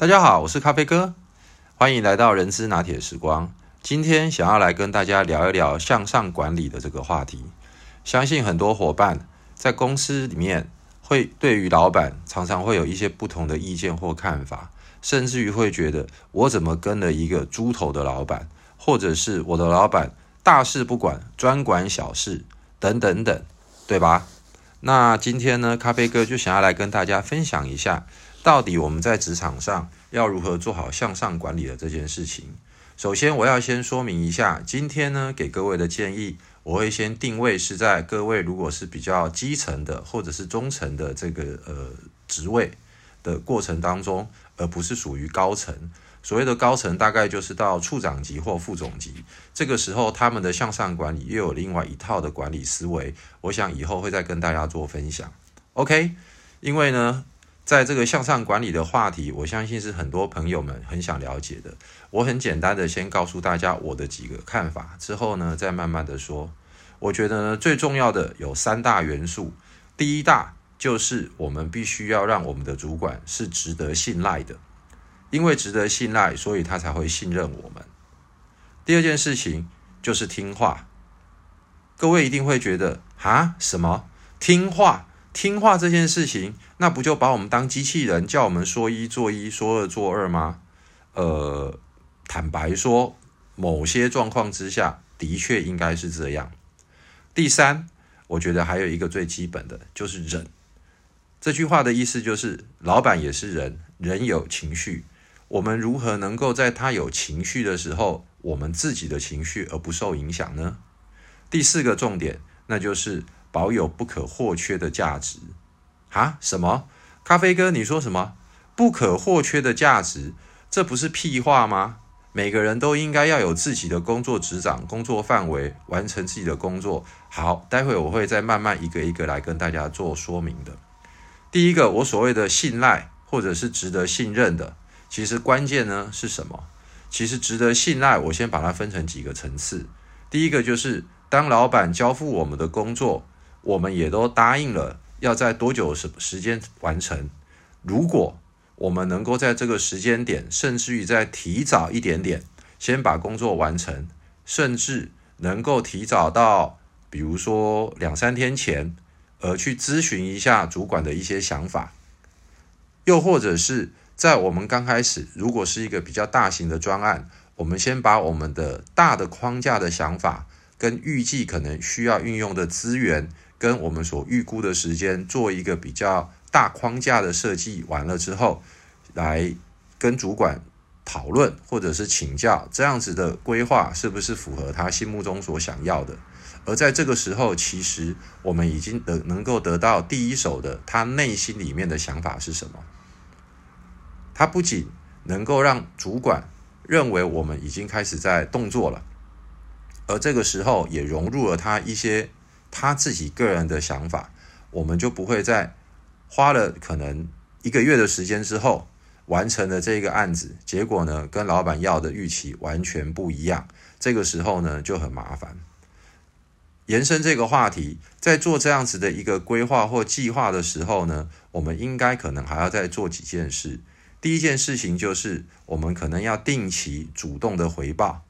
大家好，我是咖啡哥，欢迎来到人资拿铁时光。今天想要来跟大家聊一聊向上管理的这个话题。相信很多伙伴在公司里面会对于老板常常会有一些不同的意见或看法，甚至于会觉得我怎么跟了一个猪头的老板，或者是我的老板大事不管，专管小事等等等，对吧？那今天呢，咖啡哥就想要来跟大家分享一下，到底我们在职场上要如何做好向上管理的这件事情。首先，我要先说明一下，今天呢给各位的建议，我会先定位是在各位如果是比较基层的或者是中层的这个呃职位的过程当中，而不是属于高层。所谓的高层，大概就是到处长级或副总级，这个时候他们的向上管理又有另外一套的管理思维。我想以后会再跟大家做分享。OK，因为呢，在这个向上管理的话题，我相信是很多朋友们很想了解的。我很简单的先告诉大家我的几个看法，之后呢再慢慢的说。我觉得呢最重要的有三大元素，第一大就是我们必须要让我们的主管是值得信赖的。因为值得信赖，所以他才会信任我们。第二件事情就是听话。各位一定会觉得啊，什么听话？听话这件事情，那不就把我们当机器人，叫我们说一做一，说二做二吗？呃，坦白说，某些状况之下的确应该是这样。第三，我觉得还有一个最基本的就是忍。这句话的意思就是，老板也是人，人有情绪。我们如何能够在他有情绪的时候，我们自己的情绪而不受影响呢？第四个重点，那就是保有不可或缺的价值。啊？什么？咖啡哥，你说什么？不可或缺的价值？这不是屁话吗？每个人都应该要有自己的工作职掌、工作范围，完成自己的工作。好，待会我会再慢慢一个一个来跟大家做说明的。第一个，我所谓的信赖，或者是值得信任的。其实关键呢是什么？其实值得信赖，我先把它分成几个层次。第一个就是当老板交付我们的工作，我们也都答应了要在多久时时间完成。如果我们能够在这个时间点，甚至于再提早一点点，先把工作完成，甚至能够提早到，比如说两三天前，而去咨询一下主管的一些想法，又或者是。在我们刚开始，如果是一个比较大型的专案，我们先把我们的大的框架的想法，跟预计可能需要运用的资源，跟我们所预估的时间，做一个比较大框架的设计完了之后，来跟主管讨论或者是请教，这样子的规划是不是符合他心目中所想要的？而在这个时候，其实我们已经得能够得到第一手的他内心里面的想法是什么？他不仅能够让主管认为我们已经开始在动作了，而这个时候也融入了他一些他自己个人的想法，我们就不会在花了可能一个月的时间之后完成了这个案子，结果呢跟老板要的预期完全不一样，这个时候呢就很麻烦。延伸这个话题，在做这样子的一个规划或计划的时候呢，我们应该可能还要再做几件事。第一件事情就是，我们可能要定期主动的回报，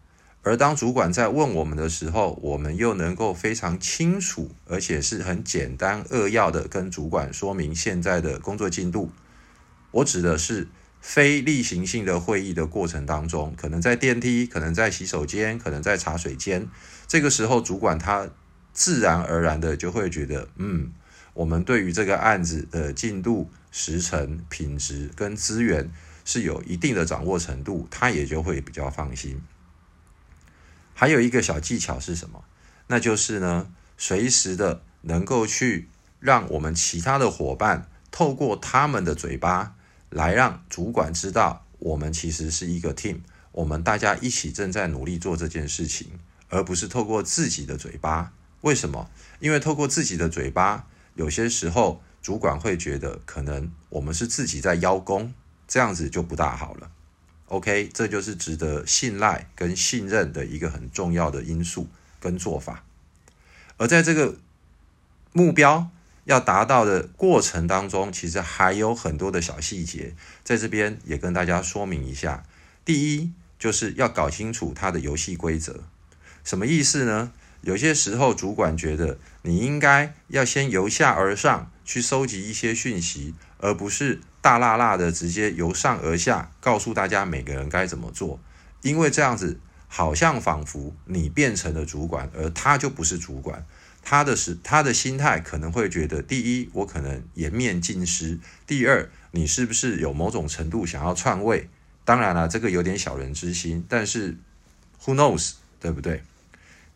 而当主管在问我们的时候，我们又能够非常清楚，而且是很简单扼要的跟主管说明现在的工作进度。我指的是非例行性的会议的过程当中，可能在电梯，可能在洗手间，可能在茶水间，这个时候主管他自然而然的就会觉得，嗯，我们对于这个案子的进度。时程、品质跟资源是有一定的掌握程度，他也就会比较放心。还有一个小技巧是什么？那就是呢，随时的能够去让我们其他的伙伴透过他们的嘴巴来让主管知道，我们其实是一个 team，我们大家一起正在努力做这件事情，而不是透过自己的嘴巴。为什么？因为透过自己的嘴巴，有些时候。主管会觉得可能我们是自己在邀功，这样子就不大好了。OK，这就是值得信赖跟信任的一个很重要的因素跟做法。而在这个目标要达到的过程当中，其实还有很多的小细节，在这边也跟大家说明一下。第一，就是要搞清楚它的游戏规则，什么意思呢？有些时候主管觉得你应该要先由下而上去收集一些讯息，而不是大辣辣的直接由上而下告诉大家每个人该怎么做，因为这样子好像仿佛你变成了主管，而他就不是主管。他的是他的心态可能会觉得，第一，我可能颜面尽失；第二，你是不是有某种程度想要篡位？当然了，这个有点小人之心，但是 who knows，对不对？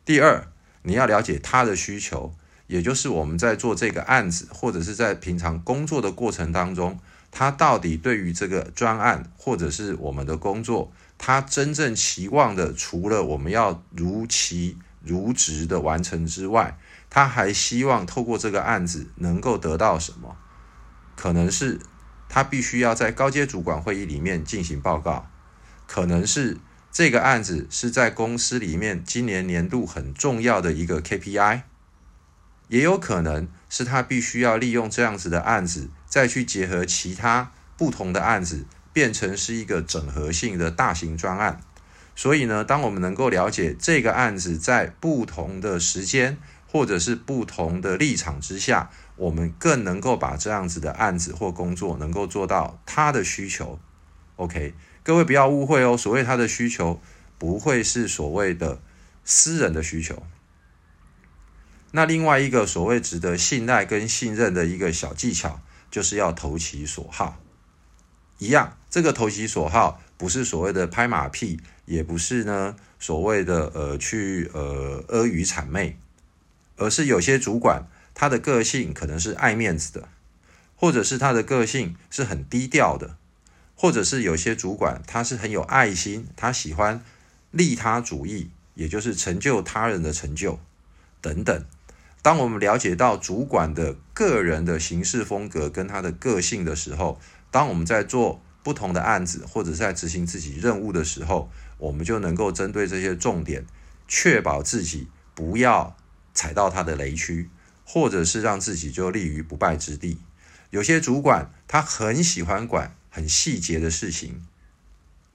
第二，你要了解他的需求，也就是我们在做这个案子，或者是在平常工作的过程当中，他到底对于这个专案或者是我们的工作，他真正期望的，除了我们要如期如职的完成之外，他还希望透过这个案子能够得到什么？可能是他必须要在高阶主管会议里面进行报告，可能是这个案子是在公司里面今年年度很重要的一个 KPI，也有可能是他必须要利用这样子的案子，再去结合其他不同的案子，变成是一个整合性的大型专案。所以呢，当我们能够了解这个案子在不同的时间，或者是不同的立场之下，我们更能够把这样子的案子或工作能够做到他的需求。OK，各位不要误会哦，所谓他的需求不会是所谓的私人的需求。那另外一个所谓值得信赖跟信任的一个小技巧，就是要投其所好。一样，这个投其所好不是所谓的拍马屁，也不是呢所谓的呃去呃阿谀谄媚。而是有些主管，他的个性可能是爱面子的，或者是他的个性是很低调的，或者是有些主管他是很有爱心，他喜欢利他主义，也就是成就他人的成就等等。当我们了解到主管的个人的行事风格跟他的个性的时候，当我们在做不同的案子或者在执行自己任务的时候，我们就能够针对这些重点，确保自己不要。踩到他的雷区，或者是让自己就立于不败之地。有些主管他很喜欢管很细节的事情，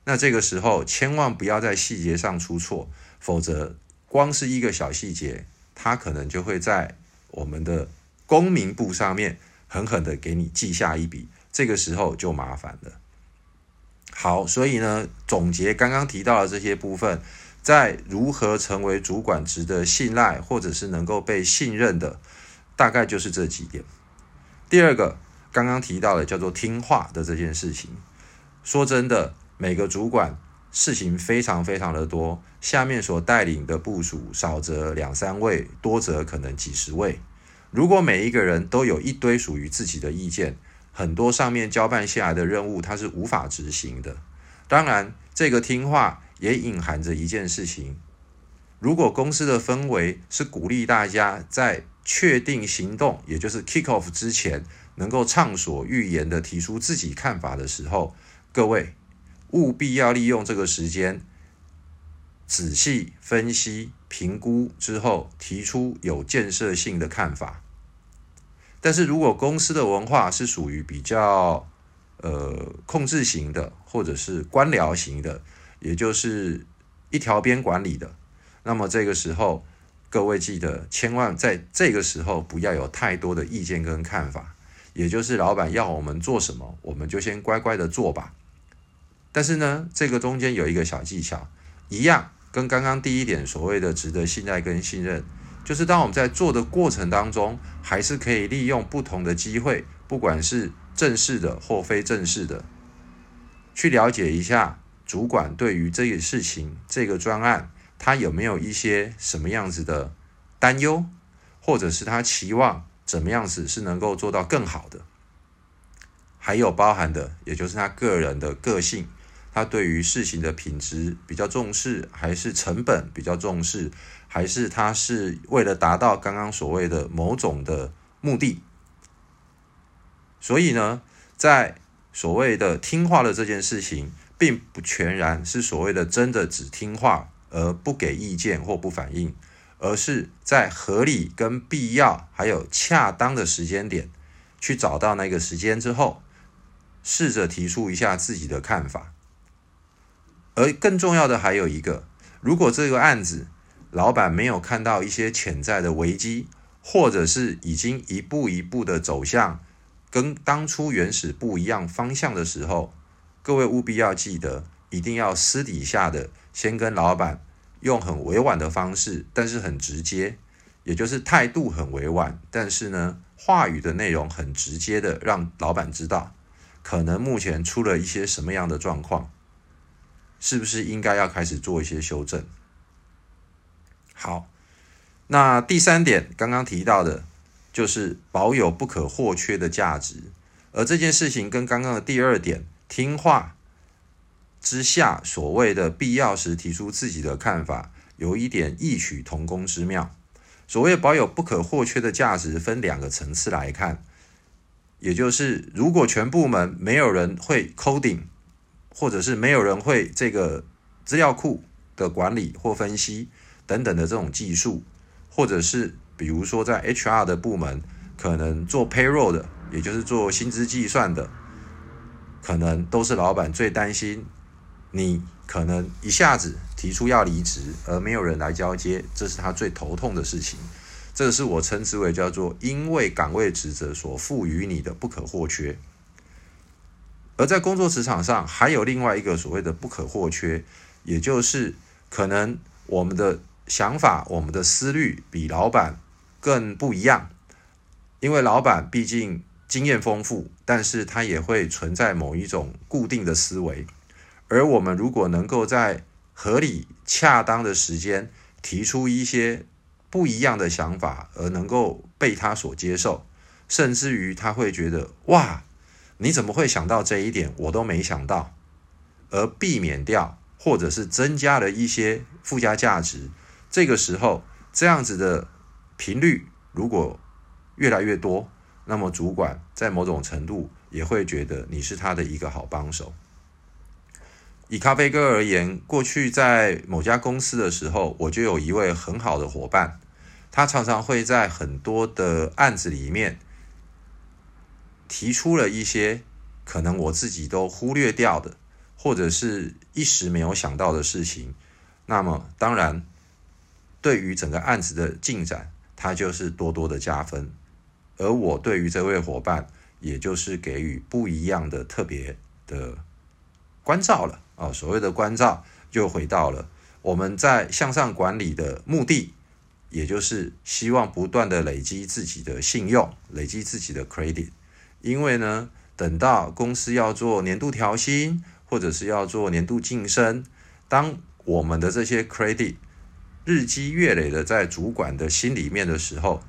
那这个时候千万不要在细节上出错，否则光是一个小细节，他可能就会在我们的公民簿上面狠狠的给你记下一笔，这个时候就麻烦了。好，所以呢，总结刚刚提到的这些部分。在如何成为主管值得信赖，或者是能够被信任的，大概就是这几点。第二个，刚刚提到的叫做听话的这件事情。说真的，每个主管事情非常非常的多，下面所带领的部署少则两三位，多则可能几十位。如果每一个人都有一堆属于自己的意见，很多上面交办下来的任务他是无法执行的。当然，这个听话。也隐含着一件事情：如果公司的氛围是鼓励大家在确定行动，也就是 kick off 之前，能够畅所欲言的提出自己看法的时候，各位务必要利用这个时间，仔细分析、评估之后，提出有建设性的看法。但是如果公司的文化是属于比较呃控制型的，或者是官僚型的，也就是一条边管理的，那么这个时候，各位记得千万在这个时候不要有太多的意见跟看法。也就是老板要我们做什么，我们就先乖乖的做吧。但是呢，这个中间有一个小技巧，一样跟刚刚第一点所谓的值得信赖跟信任，就是当我们在做的过程当中，还是可以利用不同的机会，不管是正式的或非正式的，去了解一下。主管对于这个事情、这个专案，他有没有一些什么样子的担忧，或者是他期望怎么样子是能够做到更好的？还有包含的，也就是他个人的个性，他对于事情的品质比较重视，还是成本比较重视，还是他是为了达到刚刚所谓的某种的目的？所以呢，在所谓的听话的这件事情。并不全然是所谓的真的只听话而不给意见或不反应，而是在合理、跟必要还有恰当的时间点，去找到那个时间之后，试着提出一下自己的看法。而更重要的还有一个，如果这个案子老板没有看到一些潜在的危机，或者是已经一步一步的走向跟当初原始不一样方向的时候，各位务必要记得，一定要私底下的先跟老板。用很委婉的方式，但是很直接，也就是态度很委婉，但是呢，话语的内容很直接的，让老板知道，可能目前出了一些什么样的状况，是不是应该要开始做一些修正？好，那第三点刚刚提到的，就是保有不可或缺的价值，而这件事情跟刚刚的第二点听话。之下，所谓的必要时提出自己的看法，有一点异曲同工之妙。所谓保有不可或缺的价值，分两个层次来看，也就是如果全部门没有人会 coding，或者是没有人会这个资料库的管理或分析等等的这种技术，或者是比如说在 HR 的部门，可能做 payroll 的，也就是做薪资计算的，可能都是老板最担心。你可能一下子提出要离职，而没有人来交接，这是他最头痛的事情。这个是我称之为叫做因为岗位职责所赋予你的不可或缺。而在工作职场上，还有另外一个所谓的不可或缺，也就是可能我们的想法、我们的思虑比老板更不一样。因为老板毕竟经验丰富，但是他也会存在某一种固定的思维。而我们如果能够在合理、恰当的时间提出一些不一样的想法，而能够被他所接受，甚至于他会觉得哇，你怎么会想到这一点？我都没想到，而避免掉或者是增加了一些附加价值。这个时候，这样子的频率如果越来越多，那么主管在某种程度也会觉得你是他的一个好帮手。以咖啡哥而言，过去在某家公司的时候，我就有一位很好的伙伴，他常常会在很多的案子里面提出了一些可能我自己都忽略掉的，或者是一时没有想到的事情。那么，当然对于整个案子的进展，它就是多多的加分。而我对于这位伙伴，也就是给予不一样的特别的关照了。啊，所谓的关照就回到了我们在向上管理的目的，也就是希望不断的累积自己的信用，累积自己的 credit。因为呢，等到公司要做年度调薪，或者是要做年度晋升，当我们的这些 credit 日积月累的在主管的心里面的时候，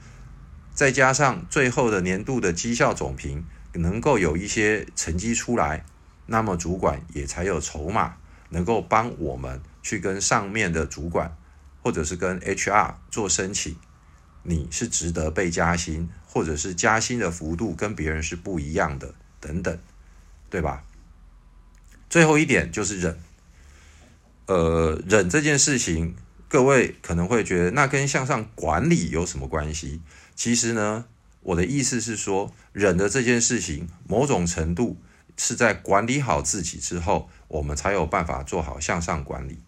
再加上最后的年度的绩效总评能够有一些成绩出来。那么主管也才有筹码，能够帮我们去跟上面的主管，或者是跟 HR 做申请。你是值得被加薪，或者是加薪的幅度跟别人是不一样的，等等，对吧？最后一点就是忍。呃，忍这件事情，各位可能会觉得那跟向上管理有什么关系？其实呢，我的意思是说，忍的这件事情，某种程度。是在管理好自己之后，我们才有办法做好向上管理。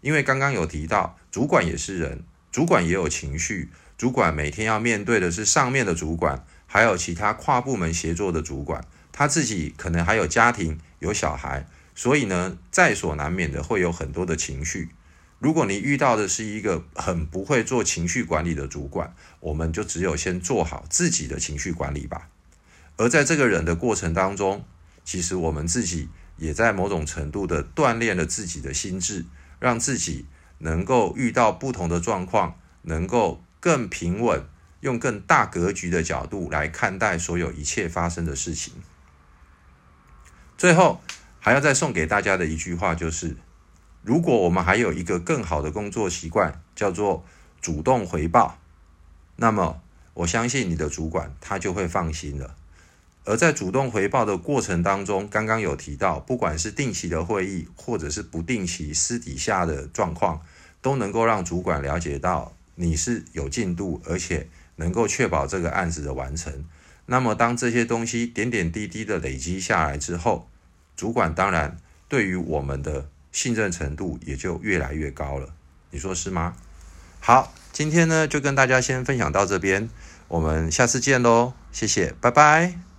因为刚刚有提到，主管也是人，主管也有情绪，主管每天要面对的是上面的主管，还有其他跨部门协作的主管，他自己可能还有家庭、有小孩，所以呢，在所难免的会有很多的情绪。如果你遇到的是一个很不会做情绪管理的主管，我们就只有先做好自己的情绪管理吧。而在这个人的过程当中，其实我们自己也在某种程度的锻炼了自己的心智，让自己能够遇到不同的状况，能够更平稳，用更大格局的角度来看待所有一切发生的事情。最后还要再送给大家的一句话就是：如果我们还有一个更好的工作习惯，叫做主动回报，那么我相信你的主管他就会放心了。而在主动回报的过程当中，刚刚有提到，不管是定期的会议，或者是不定期私底下的状况，都能够让主管了解到你是有进度，而且能够确保这个案子的完成。那么当这些东西点点滴滴的累积下来之后，主管当然对于我们的信任程度也就越来越高了。你说是吗？好，今天呢就跟大家先分享到这边，我们下次见喽，谢谢，拜拜。